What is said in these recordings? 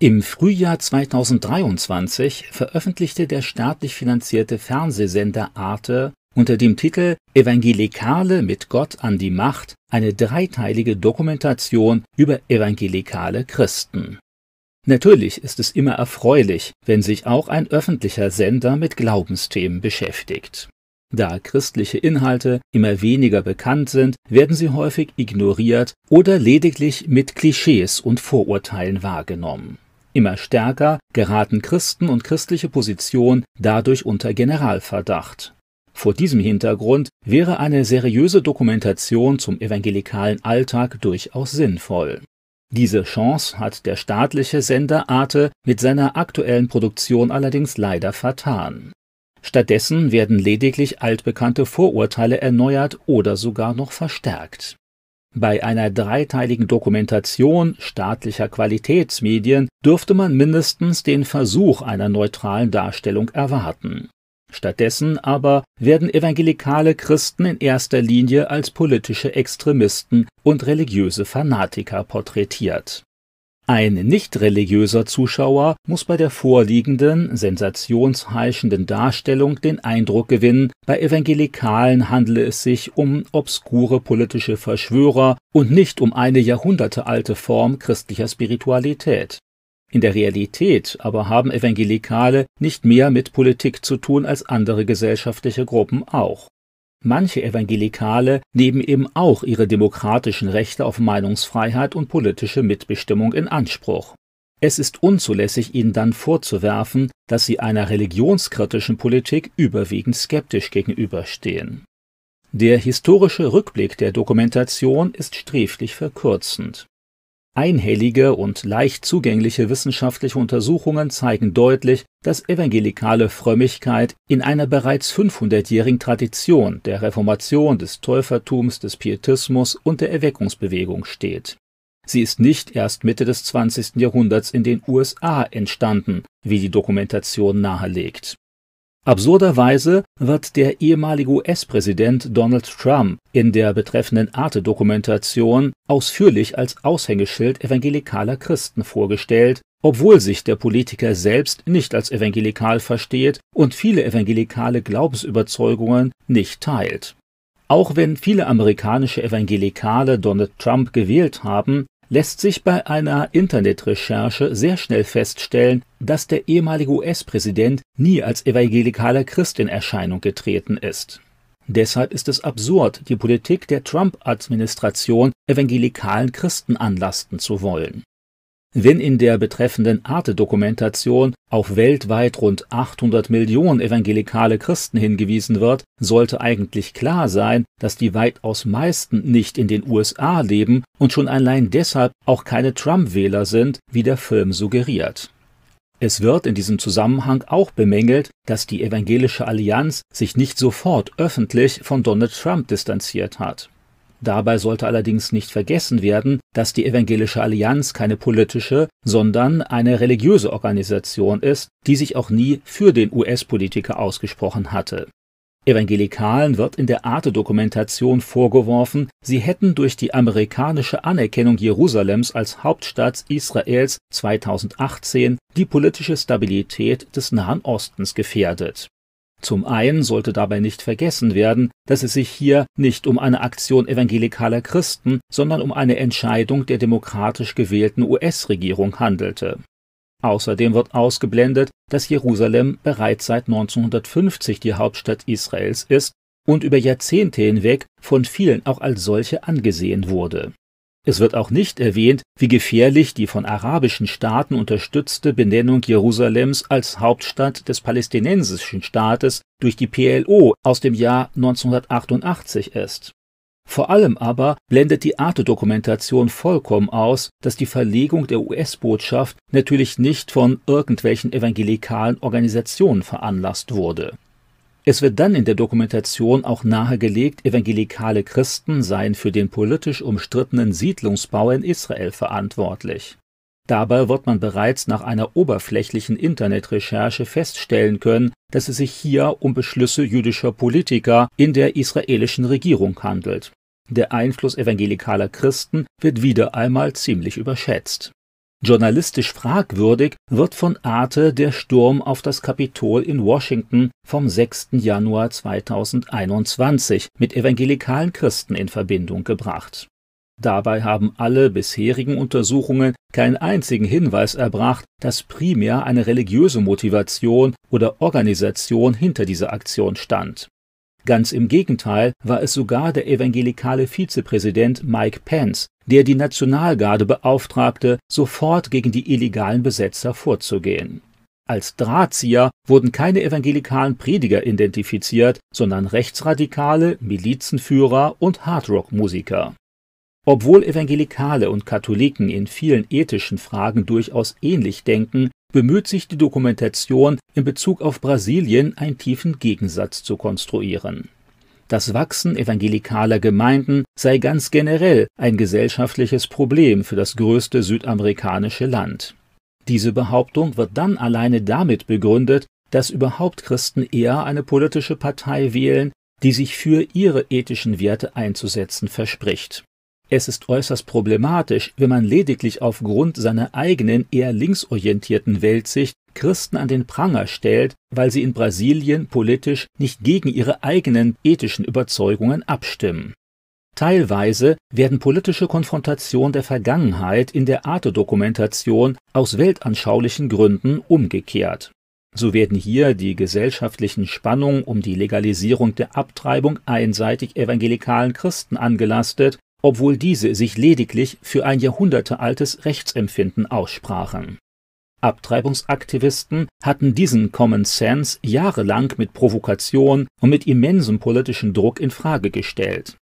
Im Frühjahr 2023 veröffentlichte der staatlich finanzierte Fernsehsender Arte unter dem Titel Evangelikale mit Gott an die Macht eine dreiteilige Dokumentation über evangelikale Christen. Natürlich ist es immer erfreulich, wenn sich auch ein öffentlicher Sender mit Glaubensthemen beschäftigt. Da christliche Inhalte immer weniger bekannt sind, werden sie häufig ignoriert oder lediglich mit Klischees und Vorurteilen wahrgenommen. Immer stärker geraten Christen und christliche Position dadurch unter Generalverdacht. Vor diesem Hintergrund wäre eine seriöse Dokumentation zum evangelikalen Alltag durchaus sinnvoll. Diese Chance hat der staatliche Sender Arte mit seiner aktuellen Produktion allerdings leider vertan. Stattdessen werden lediglich altbekannte Vorurteile erneuert oder sogar noch verstärkt. Bei einer dreiteiligen Dokumentation staatlicher Qualitätsmedien dürfte man mindestens den Versuch einer neutralen Darstellung erwarten. Stattdessen aber werden evangelikale Christen in erster Linie als politische Extremisten und religiöse Fanatiker porträtiert ein nicht religiöser Zuschauer muss bei der vorliegenden, sensationsheischenden Darstellung den Eindruck gewinnen, bei Evangelikalen handele es sich um obskure politische Verschwörer und nicht um eine jahrhundertealte Form christlicher Spiritualität. In der Realität aber haben Evangelikale nicht mehr mit Politik zu tun als andere gesellschaftliche Gruppen auch. Manche Evangelikale nehmen eben auch ihre demokratischen Rechte auf Meinungsfreiheit und politische Mitbestimmung in Anspruch. Es ist unzulässig, ihnen dann vorzuwerfen, dass sie einer religionskritischen Politik überwiegend skeptisch gegenüberstehen. Der historische Rückblick der Dokumentation ist sträflich verkürzend. Einhellige und leicht zugängliche wissenschaftliche Untersuchungen zeigen deutlich, dass evangelikale Frömmigkeit in einer bereits 500-jährigen Tradition der Reformation, des Täufertums, des Pietismus und der Erweckungsbewegung steht. Sie ist nicht erst Mitte des 20. Jahrhunderts in den USA entstanden, wie die Dokumentation nahelegt Absurderweise wird der ehemalige US-Präsident Donald Trump in der betreffenden Arte-Dokumentation ausführlich als Aushängeschild evangelikaler Christen vorgestellt, obwohl sich der Politiker selbst nicht als evangelikal versteht und viele evangelikale Glaubensüberzeugungen nicht teilt. Auch wenn viele amerikanische Evangelikale Donald Trump gewählt haben, lässt sich bei einer Internetrecherche sehr schnell feststellen, dass der ehemalige US-Präsident nie als evangelikaler Christ in Erscheinung getreten ist. Deshalb ist es absurd, die Politik der Trump-Administration evangelikalen Christen anlasten zu wollen wenn in der betreffenden Arte-Dokumentation auf weltweit rund 800 Millionen evangelikale Christen hingewiesen wird, sollte eigentlich klar sein, dass die weitaus meisten nicht in den USA leben und schon allein deshalb auch keine Trump-Wähler sind, wie der Film suggeriert. Es wird in diesem Zusammenhang auch bemängelt, dass die Evangelische Allianz sich nicht sofort öffentlich von Donald Trump distanziert hat. Dabei sollte allerdings nicht vergessen werden, dass die Evangelische Allianz keine politische, sondern eine religiöse Organisation ist, die sich auch nie für den US-Politiker ausgesprochen hatte. Evangelikalen wird in der Arte-Dokumentation vorgeworfen, sie hätten durch die amerikanische Anerkennung Jerusalems als Hauptstadt Israels 2018 die politische Stabilität des Nahen Ostens gefährdet zum einen sollte dabei nicht vergessen werden, dass es sich hier nicht um eine Aktion evangelikaler Christen, sondern um eine Entscheidung der demokratisch gewählten US-Regierung handelte. Außerdem wird ausgeblendet, dass Jerusalem bereits seit 1950 die Hauptstadt Israels ist und über Jahrzehnte hinweg von vielen auch als solche angesehen wurde es wird auch nicht erwähnt, wie gefährlich die von arabischen Staaten unterstützte Benennung Jerusalems als Hauptstadt des palästinensischen Staates durch die PLO aus dem Jahr 1988 ist. Vor allem aber blendet die Arte-Dokumentation vollkommen aus, dass die Verlegung der US-Botschaft natürlich nicht von irgendwelchen evangelikalen Organisationen veranlasst wurde es wird dann in der Dokumentation auch nahegelegt, evangelikale Christen seien für den politisch umstrittenen Siedlungsbau in Israel verantwortlich. Dabei wird man bereits nach einer oberflächlichen Internetrecherche feststellen können, dass es sich hier um Beschlüsse jüdischer Politiker in der israelischen Regierung handelt. Der Einfluss evangelikaler Christen wird wieder einmal ziemlich überschätzt Journalistisch fragwürdig wird von Arte der Sturm auf das Kapitol in Washington vom 6. Januar 2021 mit evangelikalen Christen in Verbindung gebracht. Dabei haben alle bisherigen Untersuchungen keinen einzigen Hinweis erbracht, dass primär eine religiöse Motivation oder Organisation hinter dieser Aktion stand. Ganz im Gegenteil war es sogar der evangelikale Vizepräsident Mike Pence, der die Nationalgarde beauftragte, sofort gegen die illegalen Besetzer vorzugehen. Als Drahtzieher wurden keine evangelikalen Prediger identifiziert, sondern Rechtsradikale, Milizenführer und Hardrock-Musiker. Obwohl Evangelikale und Katholiken in vielen ethischen Fragen durchaus ähnlich denken, bemüht sich die Dokumentation in Bezug auf Brasilien einen tiefen Gegensatz zu konstruieren. Das Wachsen evangelikaler Gemeinden sei ganz generell ein gesellschaftliches Problem für das größte südamerikanische Land. Diese Behauptung wird dann alleine damit begründet, dass überhaupt Christen eher eine politische Partei wählen, die sich für ihre ethischen Werte einzusetzen verspricht. Es ist äußerst problematisch, wenn man lediglich aufgrund seiner eigenen eher linksorientierten Weltsicht Christen an den Pranger stellt, weil sie in Brasilien politisch nicht gegen ihre eigenen ethischen Überzeugungen abstimmen. Teilweise werden politische Konfrontationen der Vergangenheit in der Arte-Dokumentation aus weltanschaulichen Gründen umgekehrt. So werden hier die gesellschaftlichen Spannungen um die Legalisierung der Abtreibung einseitig evangelikalen Christen angelastet obwohl diese sich lediglich für ein jahrhundertealtes Rechtsempfinden aussprachen. Abtreibungsaktivisten hatten diesen Common Sense jahrelang mit Provokation und mit immensem politischen Druck in Frage gestellt.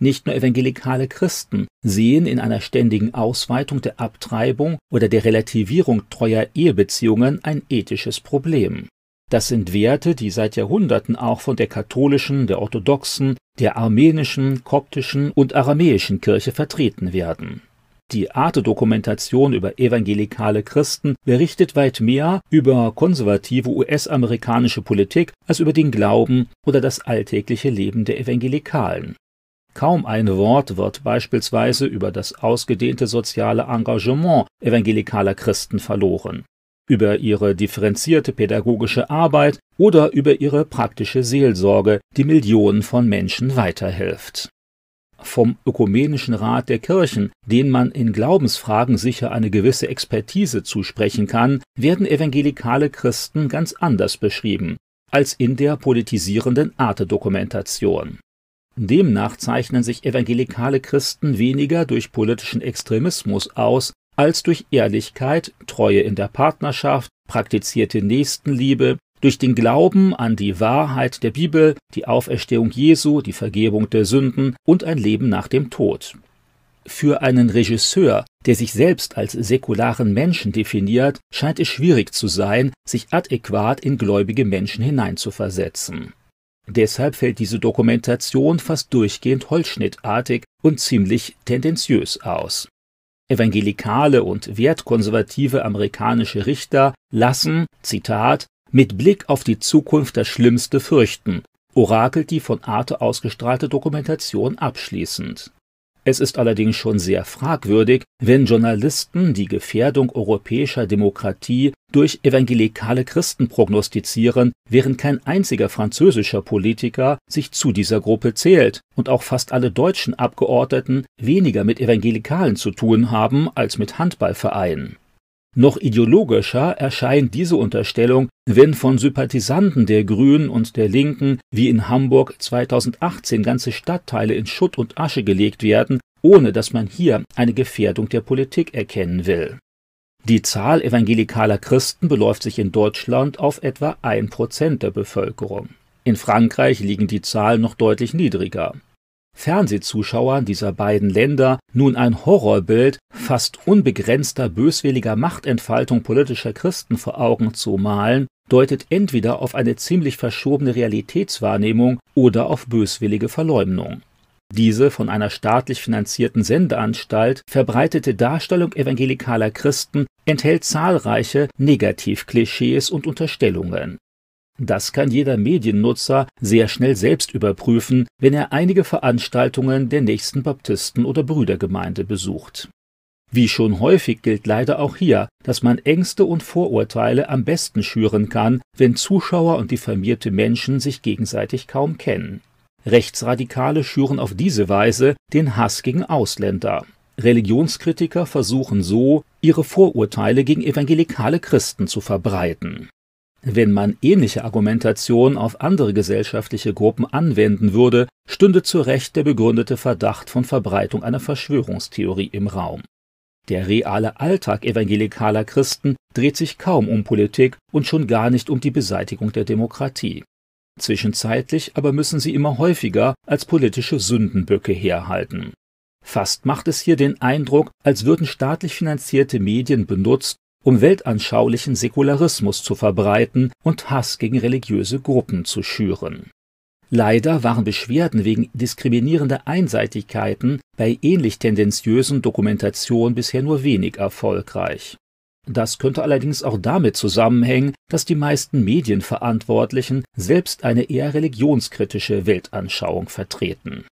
Nicht nur evangelikale Christen sehen in einer ständigen Ausweitung der Abtreibung oder der Relativierung treuer Ehebeziehungen ein ethisches Problem. Das sind Werte, die seit Jahrhunderten auch von der katholischen, der orthodoxen, der armenischen, koptischen und aramäischen Kirche vertreten werden. Die Arte-Dokumentation über evangelikale Christen berichtet weit mehr über konservative US-amerikanische Politik als über den Glauben oder das alltägliche Leben der Evangelikalen. Kaum ein Wort wird beispielsweise über das ausgedehnte soziale Engagement evangelikaler Christen verloren über ihre differenzierte pädagogische Arbeit oder über ihre praktische Seelsorge, die Millionen von Menschen weiterhilft. Vom Ökumenischen Rat der Kirchen, den man in Glaubensfragen sicher eine gewisse Expertise zusprechen kann, werden evangelikale Christen ganz anders beschrieben als in der politisierenden Arte-Dokumentation. Demnach zeichnen sich evangelikale Christen weniger durch politischen Extremismus aus, als durch Ehrlichkeit, Treue in der Partnerschaft, praktizierte Nächstenliebe, durch den Glauben an die Wahrheit der Bibel, die Auferstehung Jesu, die Vergebung der Sünden und ein Leben nach dem Tod. Für einen Regisseur, der sich selbst als säkularen Menschen definiert, scheint es schwierig zu sein, sich adäquat in gläubige Menschen hineinzuversetzen. Deshalb fällt diese Dokumentation fast durchgehend holzschnittartig und ziemlich tendenziös aus. Evangelikale und wertkonservative amerikanische Richter lassen, Zitat, mit Blick auf die Zukunft das Schlimmste fürchten, orakelt die von Arte ausgestrahlte Dokumentation abschließend. Es ist allerdings schon sehr fragwürdig, wenn Journalisten die Gefährdung europäischer Demokratie durch evangelikale Christen prognostizieren, während kein einziger französischer Politiker sich zu dieser Gruppe zählt und auch fast alle deutschen Abgeordneten weniger mit Evangelikalen zu tun haben als mit Handballvereinen. Noch ideologischer erscheint diese Unterstellung, wenn von Sympathisanten der Grünen und der Linken wie in Hamburg 2018 ganze Stadtteile in Schutt und Asche gelegt werden, ohne dass man hier eine Gefährdung der Politik erkennen will. Die Zahl evangelikaler Christen beläuft sich in Deutschland auf etwa ein Prozent der Bevölkerung. In Frankreich liegen die Zahlen noch deutlich niedriger. Fernsehzuschauern dieser beiden Länder nun ein Horrorbild fast unbegrenzter böswilliger Machtentfaltung politischer Christen vor Augen zu malen, deutet entweder auf eine ziemlich verschobene Realitätswahrnehmung oder auf böswillige Verleumdung. Diese von einer staatlich finanzierten Sendeanstalt verbreitete Darstellung evangelikaler Christen enthält zahlreiche Negativklischees und Unterstellungen. Das kann jeder Mediennutzer sehr schnell selbst überprüfen, wenn er einige Veranstaltungen der nächsten Baptisten- oder Brüdergemeinde besucht. Wie schon häufig gilt leider auch hier, dass man Ängste und Vorurteile am besten schüren kann, wenn Zuschauer und diffamierte Menschen sich gegenseitig kaum kennen. Rechtsradikale schüren auf diese Weise den Hass gegen Ausländer. Religionskritiker versuchen so, ihre Vorurteile gegen evangelikale Christen zu verbreiten. Wenn man ähnliche Argumentation auf andere gesellschaftliche Gruppen anwenden würde, stünde zu Recht der begründete Verdacht von Verbreitung einer Verschwörungstheorie im Raum. Der reale Alltag evangelikaler Christen dreht sich kaum um Politik und schon gar nicht um die Beseitigung der Demokratie. Zwischenzeitlich aber müssen sie immer häufiger als politische Sündenböcke herhalten. Fast macht es hier den Eindruck, als würden staatlich finanzierte Medien benutzt, um weltanschaulichen Säkularismus zu verbreiten und Hass gegen religiöse Gruppen zu schüren. Leider waren Beschwerden wegen diskriminierender Einseitigkeiten bei ähnlich tendenziösen Dokumentationen bisher nur wenig erfolgreich. Das könnte allerdings auch damit zusammenhängen, dass die meisten Medienverantwortlichen selbst eine eher religionskritische Weltanschauung vertreten